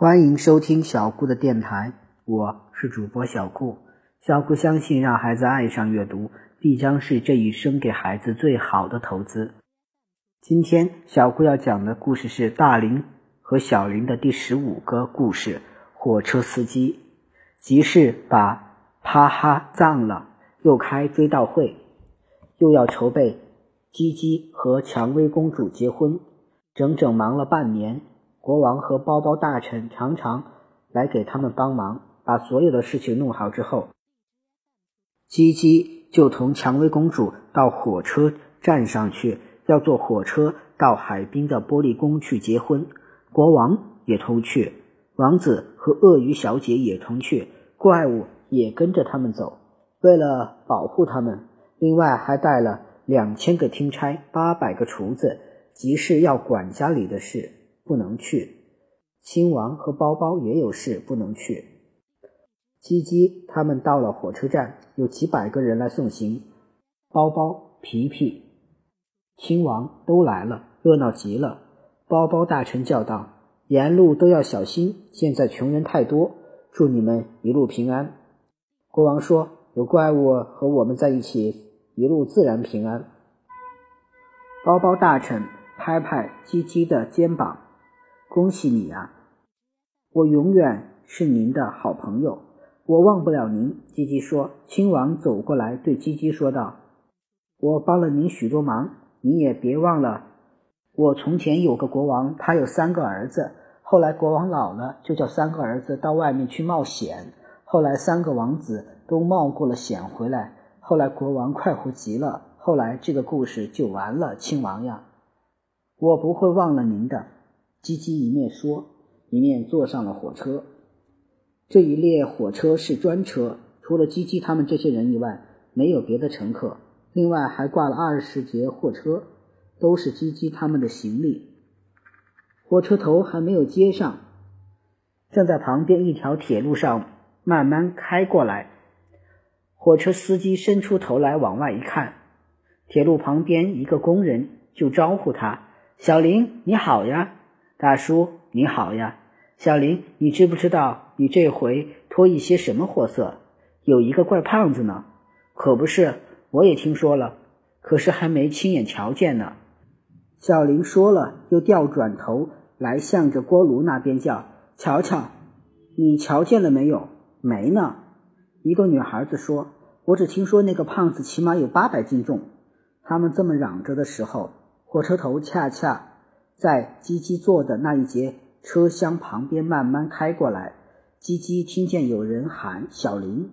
欢迎收听小顾的电台，我是主播小顾。小顾相信，让孩子爱上阅读，必将是这一生给孩子最好的投资。今天小顾要讲的故事是大林和小林的第十五个故事：火车司机。集市把啪哈葬了，又开追悼会，又要筹备鸡鸡和蔷薇公主结婚，整整忙了半年。国王和包包大臣常常来给他们帮忙，把所有的事情弄好之后，鸡鸡就同蔷薇公主到火车站上去，要坐火车到海滨的玻璃宫去结婚。国王也同去，王子和鳄鱼小姐也同去，怪物也跟着他们走。为了保护他们，另外还带了两千个听差、八百个厨子，即是要管家里的事。不能去，亲王和包包也有事不能去。鸡鸡他们到了火车站，有几百个人来送行。包包、皮皮、亲王都来了，热闹极了。包包大臣叫道：“沿路都要小心，现在穷人太多，祝你们一路平安。”国王说：“有怪物和我们在一起，一路自然平安。”包包大臣拍拍鸡鸡的肩膀。恭喜你啊！我永远是您的好朋友，我忘不了您。鸡鸡说。亲王走过来对鸡鸡说道：“我帮了您许多忙，你也别忘了。我从前有个国王，他有三个儿子。后来国王老了，就叫三个儿子到外面去冒险。后来三个王子都冒过了险回来。后来国王快活极了。后来这个故事就完了。亲王呀，我不会忘了您的。”鸡鸡一面说，一面坐上了火车。这一列火车是专车，除了鸡鸡他们这些人以外，没有别的乘客。另外还挂了二十节货车，都是鸡鸡他们的行李。火车头还没有接上，正在旁边一条铁路上慢慢开过来。火车司机伸出头来往外一看，铁路旁边一个工人就招呼他：“小林，你好呀。”大叔你好呀，小林，你知不知道你这回拖一些什么货色？有一个怪胖子呢，可不是，我也听说了，可是还没亲眼瞧见呢。小林说了，又调转头来向着锅炉那边叫：“瞧瞧，你瞧见了没有？没呢。”一个女孩子说：“我只听说那个胖子起码有八百斤重。”他们这么嚷着的时候，火车头恰恰。在鸡鸡坐的那一节车厢旁边慢慢开过来，鸡鸡听见有人喊小林，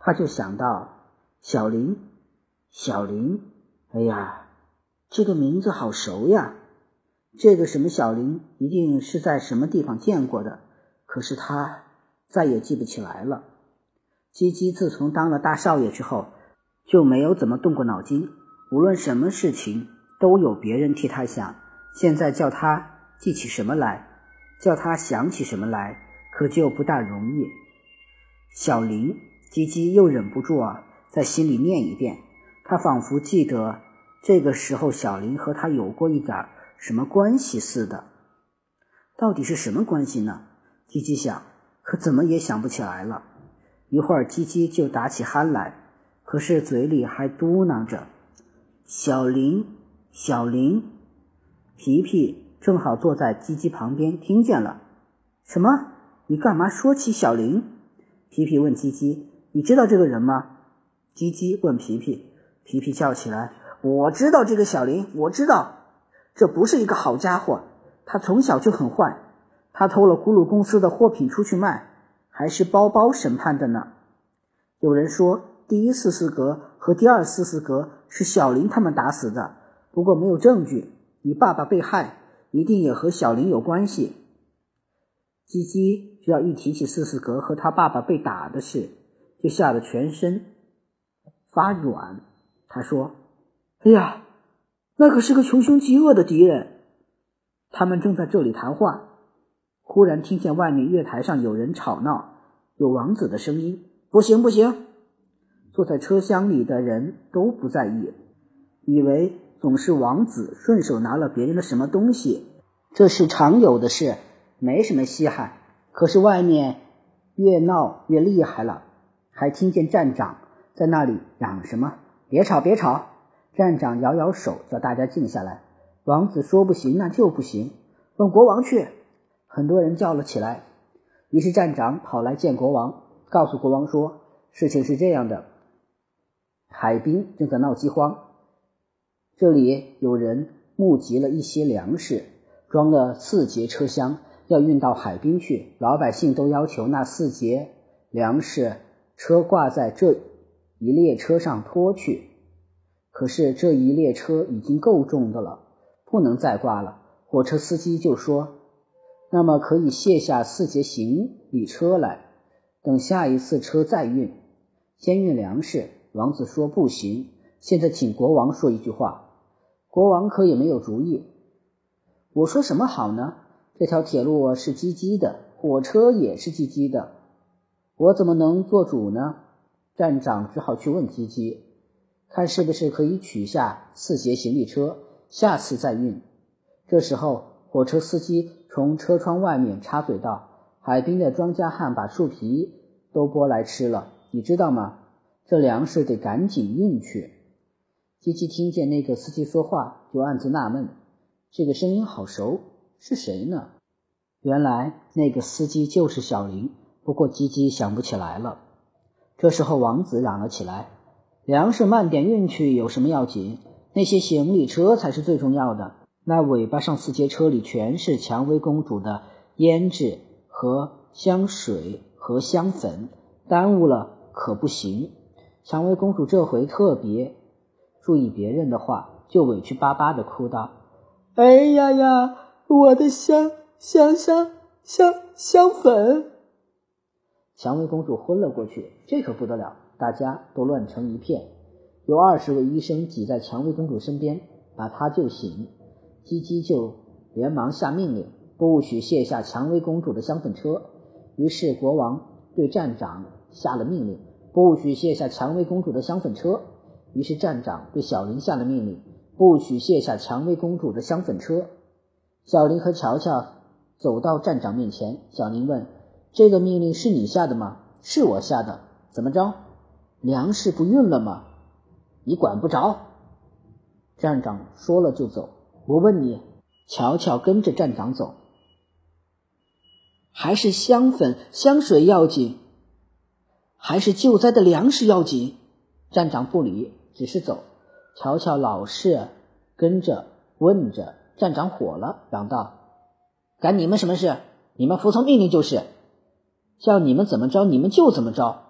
他就想到小林，小林，哎呀，这个名字好熟呀！这个什么小林一定是在什么地方见过的，可是他再也记不起来了。鸡鸡自从当了大少爷之后，就没有怎么动过脑筋，无论什么事情都有别人替他想。现在叫他记起什么来，叫他想起什么来，可就不大容易。小林吉吉又忍不住啊，在心里念一遍。他仿佛记得这个时候小林和他有过一点什么关系似的。到底是什么关系呢？吉吉想，可怎么也想不起来了。一会儿，吉吉就打起鼾来，可是嘴里还嘟囔着：“小林，小林。”皮皮正好坐在鸡鸡旁边，听见了。什么？你干嘛说起小林？皮皮问鸡鸡：“你知道这个人吗？”鸡鸡问皮皮。皮皮叫起来：“我知道这个小林，我知道，这不是一个好家伙。他从小就很坏，他偷了咕噜公司的货品出去卖，还是包包审判的呢。有人说，第一四四格和第二四四格是小林他们打死的，不过没有证据。”你爸爸被害，一定也和小林有关系。鸡鸡只要一提起四四格和他爸爸被打的事，就吓得全身发软。他说：“哎呀，那可是个穷凶极恶的敌人。”他们正在这里谈话，忽然听见外面月台上有人吵闹，有王子的声音：“不行，不行！”坐在车厢里的人都不在意，以为。总是王子顺手拿了别人的什么东西，这是常有的事，没什么稀罕。可是外面越闹越厉害了，还听见站长在那里嚷什么：“别吵，别吵！”站长摇摇手，叫大家静下来。王子说：“不行，那就不行，问国王去。”很多人叫了起来。于是站长跑来见国王，告诉国王说：“事情是这样的，海滨正在闹饥荒，这里有人募集了一些粮食，装了四节车厢，要运到海滨去。老百姓都要求那四节粮食车挂在这一列车上拖去。”可是这一列车已经够重的了，不能再挂了。火车司机就说：“那么可以卸下四节行李车来，等下一次车再运，先运粮食。”王子说：“不行，现在请国王说一句话。”国王可也没有主意。我说什么好呢？这条铁路是唧唧的，火车也是唧唧的，我怎么能做主呢？站长只好去问唧唧。看是不是可以取下四节行李车，下次再运。这时候，火车司机从车窗外面插嘴道：“海滨的庄稼汉把树皮都剥来吃了，你知道吗？这粮食得赶紧运去。”机器听见那个司机说话，就暗自纳闷：这个声音好熟，是谁呢？原来那个司机就是小林，不过吉吉想不起来了。这时候，王子嚷了起来。粮食慢点运去有什么要紧？那些行李车才是最重要的。那尾巴上四节车里全是蔷薇公主的胭脂和香水和香粉，耽误了可不行。蔷薇公主这回特别注意别人的话，就委屈巴巴的哭道：“哎呀呀，我的香香香香香粉！”蔷薇公主昏了过去，这可不得了。大家都乱成一片，有二十位医生挤在蔷薇公主身边，把她救醒。鸡鸡就连忙下命令，不许卸下蔷薇公主的香粉车。于是国王对站长下了命令，不许卸下蔷薇公主的香粉车。于是站长对小林下了命令，不许卸下蔷薇公主的香粉车。小林和乔乔走到站长面前，小林问：“这个命令是你下的吗？”“是我下的。”“怎么着？”粮食不运了吗？你管不着。站长说了就走。我问你，乔乔跟着站长走，还是香粉香水要紧，还是救灾的粮食要紧？站长不理，只是走。乔乔老是跟着问着。站长火了，嚷道：“干你们什么事？你们服从命令就是，叫你们怎么着，你们就怎么着。”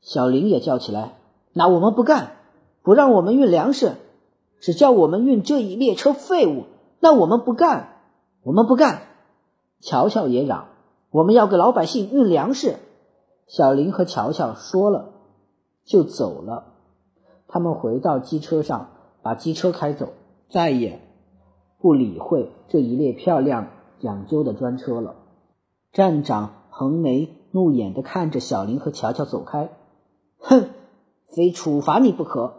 小林也叫起来：“那我们不干，不让我们运粮食，只叫我们运这一列车废物。那我们不干，我们不干。”乔乔也嚷：“我们要给老百姓运粮食。”小林和乔乔说了，就走了。他们回到机车上，把机车开走，再也不理会这一列漂亮讲究的专车了。站长横眉怒眼地看着小林和乔乔走开。哼，非处罚你不可！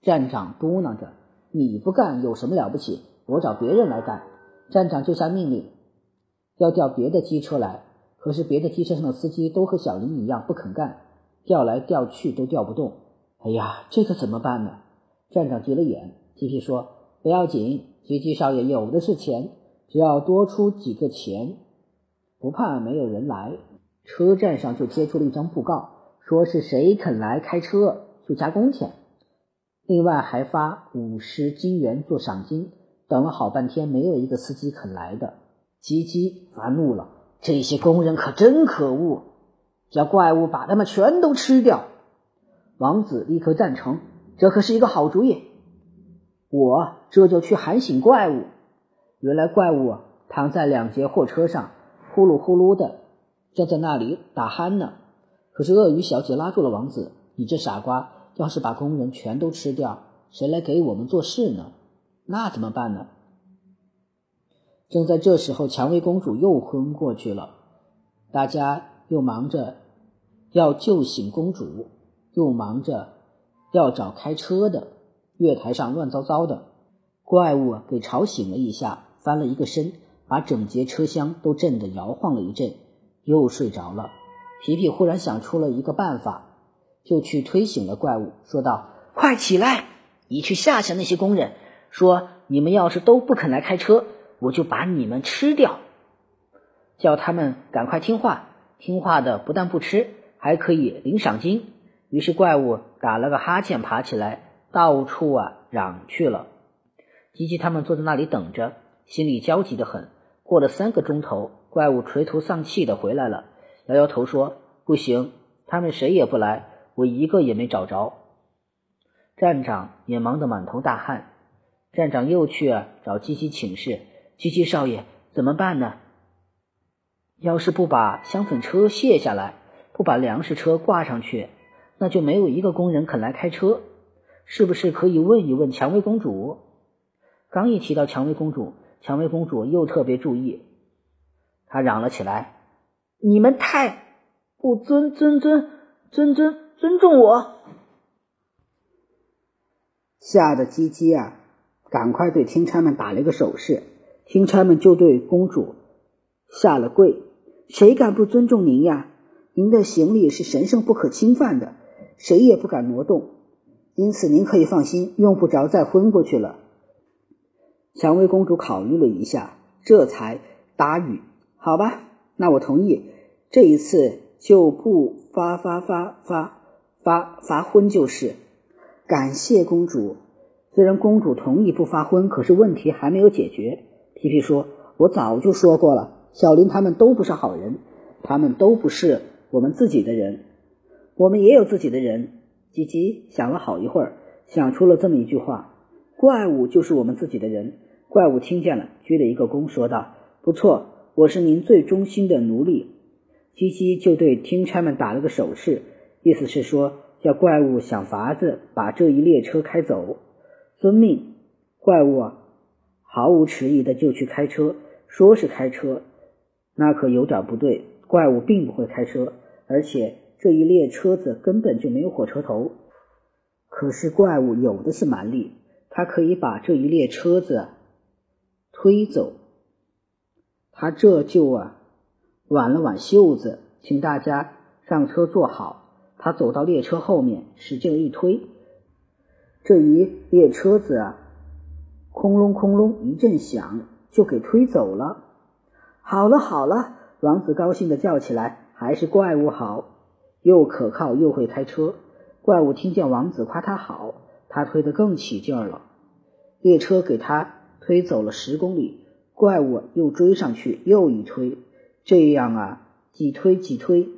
站长嘟囔着：“你不干有什么了不起？我找别人来干。”站长就下命令，要调别的机车来。可是别的机车上的司机都和小林一样不肯干，调来调去都调不动。哎呀，这可怎么办呢？站长急了眼。皮皮说：“不要紧，吉吉少爷有的是钱，只要多出几个钱，不怕没有人来。”车站上就贴出了一张布告。说是谁肯来开车就加工钱，另外还发五十金元做赏金。等了好半天，没有一个司机肯来的。吉吉发怒了，这些工人可真可恶，叫怪物把他们全都吃掉。王子立刻赞成，这可是一个好主意。我这就去喊醒怪物。原来怪物躺在两节货车上，呼噜呼噜的，正在那里打鼾呢。可是鳄鱼小姐拉住了王子：“你这傻瓜，要是把工人全都吃掉，谁来给我们做事呢？那怎么办呢？”正在这时候，蔷薇公主又昏过去了。大家又忙着要救醒公主，又忙着要找开车的。月台上乱糟糟的，怪物给吵醒了一下，翻了一个身，把整节车厢都震得摇晃了一阵。又睡着了。皮皮忽然想出了一个办法，就去推醒了怪物，说道：“快起来，你去吓吓那些工人，说你们要是都不肯来开车，我就把你们吃掉。叫他们赶快听话，听话的不但不吃，还可以领赏金。”于是怪物打了个哈欠，爬起来，到处啊嚷去了。吉吉他们坐在那里等着，心里焦急的很。过了三个钟头，怪物垂头丧气的回来了。摇摇头说：“不行，他们谁也不来，我一个也没找着。”站长也忙得满头大汗。站长又去找吉吉请示：“吉吉少爷，怎么办呢？要是不把香粉车卸下来，不把粮食车挂上去，那就没有一个工人肯来开车。是不是可以问一问蔷薇公主？”刚一提到蔷薇公主，蔷薇公主又特别注意，她嚷了起来。你们太不尊尊尊尊尊尊重我，吓得鸡鸡啊，赶快对听差们打了一个手势，听差们就对公主下了跪。谁敢不尊重您呀？您的行李是神圣不可侵犯的，谁也不敢挪动，因此您可以放心，用不着再昏过去了。蔷薇公主考虑了一下，这才答语：“好吧。”那我同意，这一次就不发发发发发发昏就是。感谢公主。虽然公主同意不发昏，可是问题还没有解决。皮皮说：“我早就说过了，小林他们都不是好人，他们都不是我们自己的人。我们也有自己的人。”吉吉想了好一会儿，想出了这么一句话：“怪物就是我们自己的人。”怪物听见了，鞠了一个躬，说道：“不错。”我是您最忠心的奴隶，吉吉就对听差们打了个手势，意思是说叫怪物想法子把这一列车开走。遵命，怪物啊，毫无迟疑的就去开车。说是开车，那可有点不对，怪物并不会开车，而且这一列车子根本就没有火车头。可是怪物有的是蛮力，它可以把这一列车子推走。他这就啊，挽了挽袖子，请大家上车坐好。他走到列车后面，使劲一推，这一列车子啊，空隆空隆一阵响，就给推走了。好了好了，王子高兴的叫起来：“还是怪物好，又可靠又会开车。”怪物听见王子夸他好，他推得更起劲儿了。列车给他推走了十公里。怪物又追上去，又一推，这样啊，几推几推，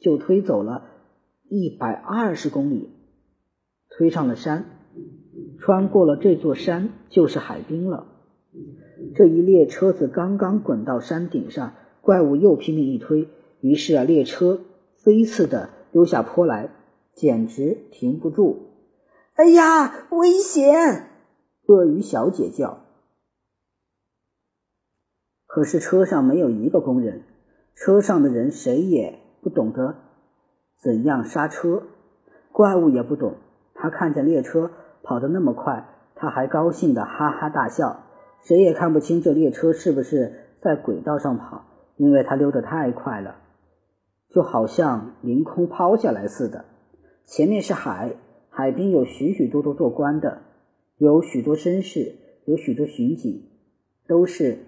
就推走了一百二十公里，推上了山，穿过了这座山，就是海滨了。这一列车子刚刚滚到山顶上，怪物又拼命一推，于是啊，列车飞似的溜下坡来，简直停不住。哎呀，危险！鳄鱼小姐叫。可是车上没有一个工人，车上的人谁也不懂得怎样刹车，怪物也不懂。他看见列车跑得那么快，他还高兴的哈哈大笑。谁也看不清这列车是不是在轨道上跑，因为它溜得太快了，就好像凌空抛下来似的。前面是海，海边有许许多多做官的，有许多绅士，有许多巡警，都是。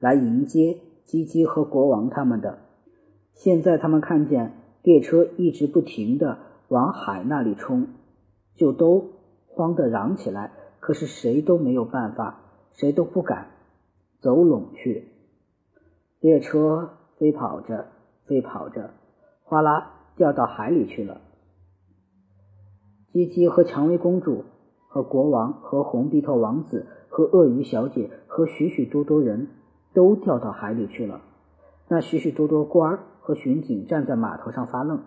来迎接基基和国王他们的。现在他们看见列车一直不停的往海那里冲，就都慌得嚷起来。可是谁都没有办法，谁都不敢走拢去。列车飞跑着，飞跑着，哗啦掉到海里去了。基基和蔷薇公主和国王和红鼻头王子和鳄鱼小姐和许许多多人。都掉到海里去了。那许许多多官儿和巡警站在码头上发愣，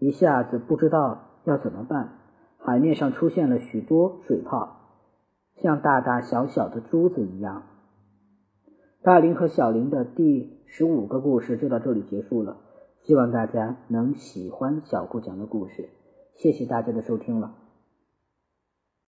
一下子不知道要怎么办。海面上出现了许多水泡，像大大小小的珠子一样。大林和小林的第十五个故事就到这里结束了。希望大家能喜欢小顾讲的故事。谢谢大家的收听了。